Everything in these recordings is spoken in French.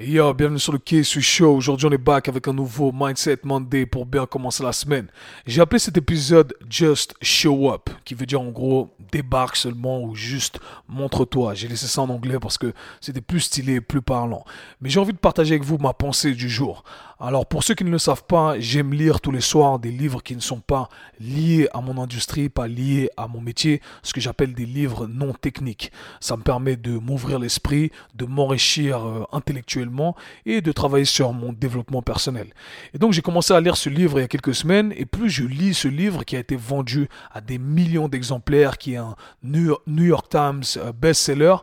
Yo, bienvenue sur le K-Sui Show. Aujourd'hui, on est back avec un nouveau Mindset Monday pour bien commencer la semaine. J'ai appelé cet épisode Just Show Up, qui veut dire en gros débarque seulement ou juste montre-toi. J'ai laissé ça en anglais parce que c'était plus stylé, plus parlant. Mais j'ai envie de partager avec vous ma pensée du jour. Alors pour ceux qui ne le savent pas, j'aime lire tous les soirs des livres qui ne sont pas liés à mon industrie, pas liés à mon métier, ce que j'appelle des livres non techniques. Ça me permet de m'ouvrir l'esprit, de m'enrichir euh, intellectuellement et de travailler sur mon développement personnel. Et donc j'ai commencé à lire ce livre il y a quelques semaines et plus je lis ce livre qui a été vendu à des millions d'exemplaires, qui est un New York Times euh, best-seller,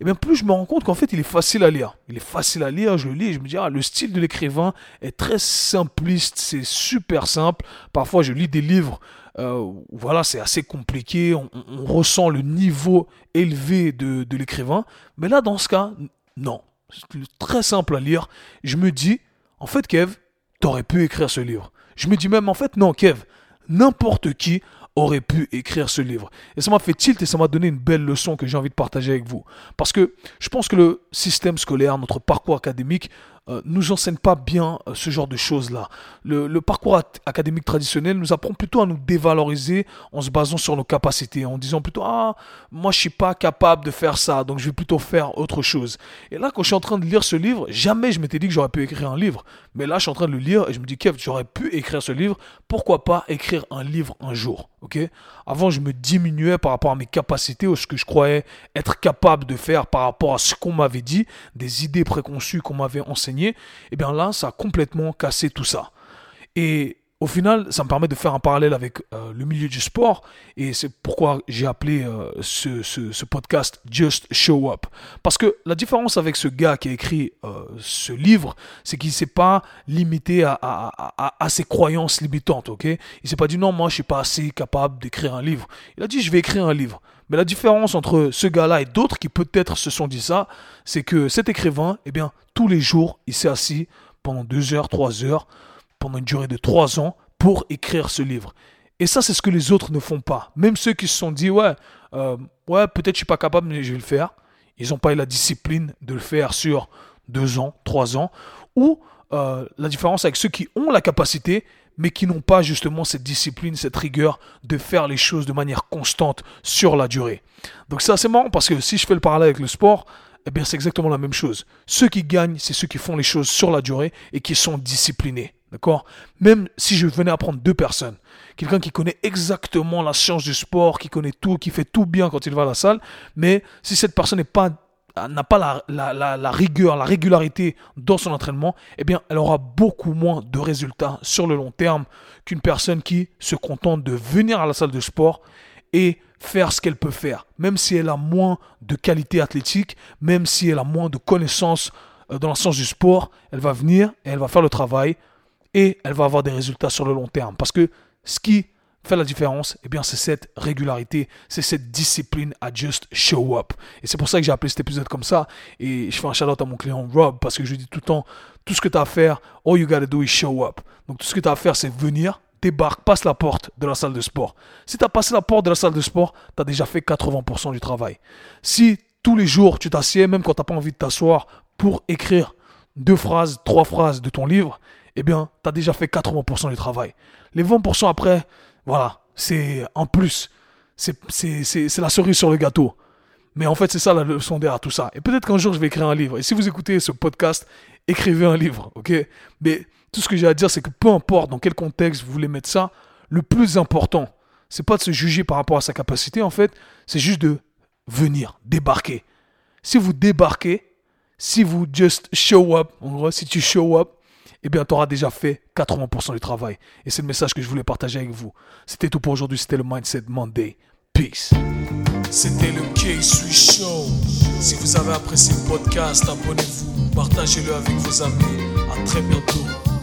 et bien plus je me rends compte qu'en fait il est facile à lire. Il est facile à lire, je le lis je me dis, ah, le style de l'écrivain est très simpliste, c'est super simple. Parfois je lis des livres, euh, voilà, c'est assez compliqué, on, ressent le niveau élevé de, de l'écrivain. Mais là, dans ce cas, non. C'est très simple à lire. Je me dis, en fait, Kev, t'aurais pu écrire ce livre. Je me dis même, en fait, non, Kev, n'importe qui aurait pu écrire ce livre. Et ça m'a fait tilt et ça m'a donné une belle leçon que j'ai envie de partager avec vous. Parce que je pense que le système scolaire, notre parcours académique, euh, nous enseigne pas bien euh, ce genre de choses-là. Le, parcours académique traditionnel nous apprend plutôt à nous dévaloriser en se basant sur nos capacités, en disant plutôt ah moi je suis pas capable de faire ça, donc je vais plutôt faire autre chose. Et là quand je suis en train de lire ce livre, jamais je m'étais dit que j'aurais pu écrire un livre, mais là je suis en train de le lire et je me dis Kev, j'aurais pu écrire ce livre, pourquoi pas écrire un livre un jour, ok? Avant je me diminuais par rapport à mes capacités ou ce que je croyais être capable de faire par rapport à ce qu'on m'avait dit, des idées préconçues qu'on m'avait enseignées et eh bien là, ça a complètement cassé tout ça. Et au final, ça me permet de faire un parallèle avec euh, le milieu du sport et c'est pourquoi j'ai appelé euh, ce, podcast Just Show Up. Parce que la différence avec ce gars qui a écrit euh, ce livre, c'est qu'il ne s'est pas limité à, à, ses croyances limitantes, ok? Il s'est pas dit non, moi je suis pas assez capable d'écrire un livre. Il a dit je vais écrire un livre. Mais la différence entre ce gars-là et d'autres qui peut-être se sont dit ça, c'est que cet écrivain, eh bien, tous les jours, il s'est assis pendant deux heures, trois heures, pendant une durée de trois ans, pour écrire ce livre. Et ça, c'est ce que les autres ne font pas. Même ceux qui se sont dit, ouais, euh, peut-être je suis pas capable, mais je vais le faire. Ils n'ont pas eu la discipline de le faire sur deux ans, trois ans. Ou euh, la différence avec ceux qui ont la capacité, mais qui n'ont pas justement cette discipline, cette rigueur de faire les choses de manière constante sur la durée. Donc c'est assez marrant parce que si je fais le parallèle avec le sport, eh bien c'est exactement la même chose. Ceux qui gagnent, c'est ceux qui font les choses sur la durée et qui sont disciplinés. D'accord? Même si je venais apprendre deux personnes, quelqu'un qui connaît exactement la science du sport, qui connaît tout, qui fait tout bien quand il va à la salle, mais si cette personne n'est pas n'a pas la, la, la, rigueur, la régularité dans son entraînement, eh bien, elle aura beaucoup moins de résultats sur le long terme qu'une personne qui se contente de venir à la salle de sport et faire ce qu'elle peut faire. Même si elle a moins de qualité athlétique, même si elle a moins de connaissances euh, dans le sens du sport, elle va venir et elle va faire le travail et elle va avoir des résultats sur le long terme. Parce que ce qui fait la différence, eh bien, c'est cette régularité, c'est cette discipline à just show up. Et c'est pour ça que j'ai appelé cet épisode comme ça. Et je fais un shout out à mon client Rob parce que je lui dis tout le temps, tout ce que tu as à faire, all you gotta do is show up. Donc tout ce que tu as à faire, c'est venir, débarque, passe la porte de la salle de sport. Si tu as passé la porte de la salle de sport, tu as déjà fait 80% du travail. Si tous les jours tu t'assieds, même quand tu n'as pas envie de t'asseoir, pour écrire deux phrases, trois phrases de ton livre, eh bien, tu as déjà fait 80% du travail. Les 20% après, voilà, c'est en plus. C'est la cerise sur le gâteau. Mais en fait, c'est ça la leçon derrière tout ça. Et peut-être qu'un jour, je vais écrire un livre. Et si vous écoutez ce podcast, écrivez un livre, ok? Mais tout ce que j'ai à dire, c'est que peu importe dans quel contexte vous voulez mettre ça, le plus important, c'est pas de se juger par rapport à sa capacité, en fait, c'est juste de venir, débarquer. Si vous débarquez, si vous just show up, en gros, si tu show up, eh bien, tu auras déjà fait 80% du travail. Et c'est le message que je voulais partager avec vous. C'était tout pour aujourd'hui. C'était le Mindset Monday. Peace. C'était le K-Sui Show. Si vous avez apprécié le podcast, abonnez-vous, partagez-le avec vos amis. À très bientôt.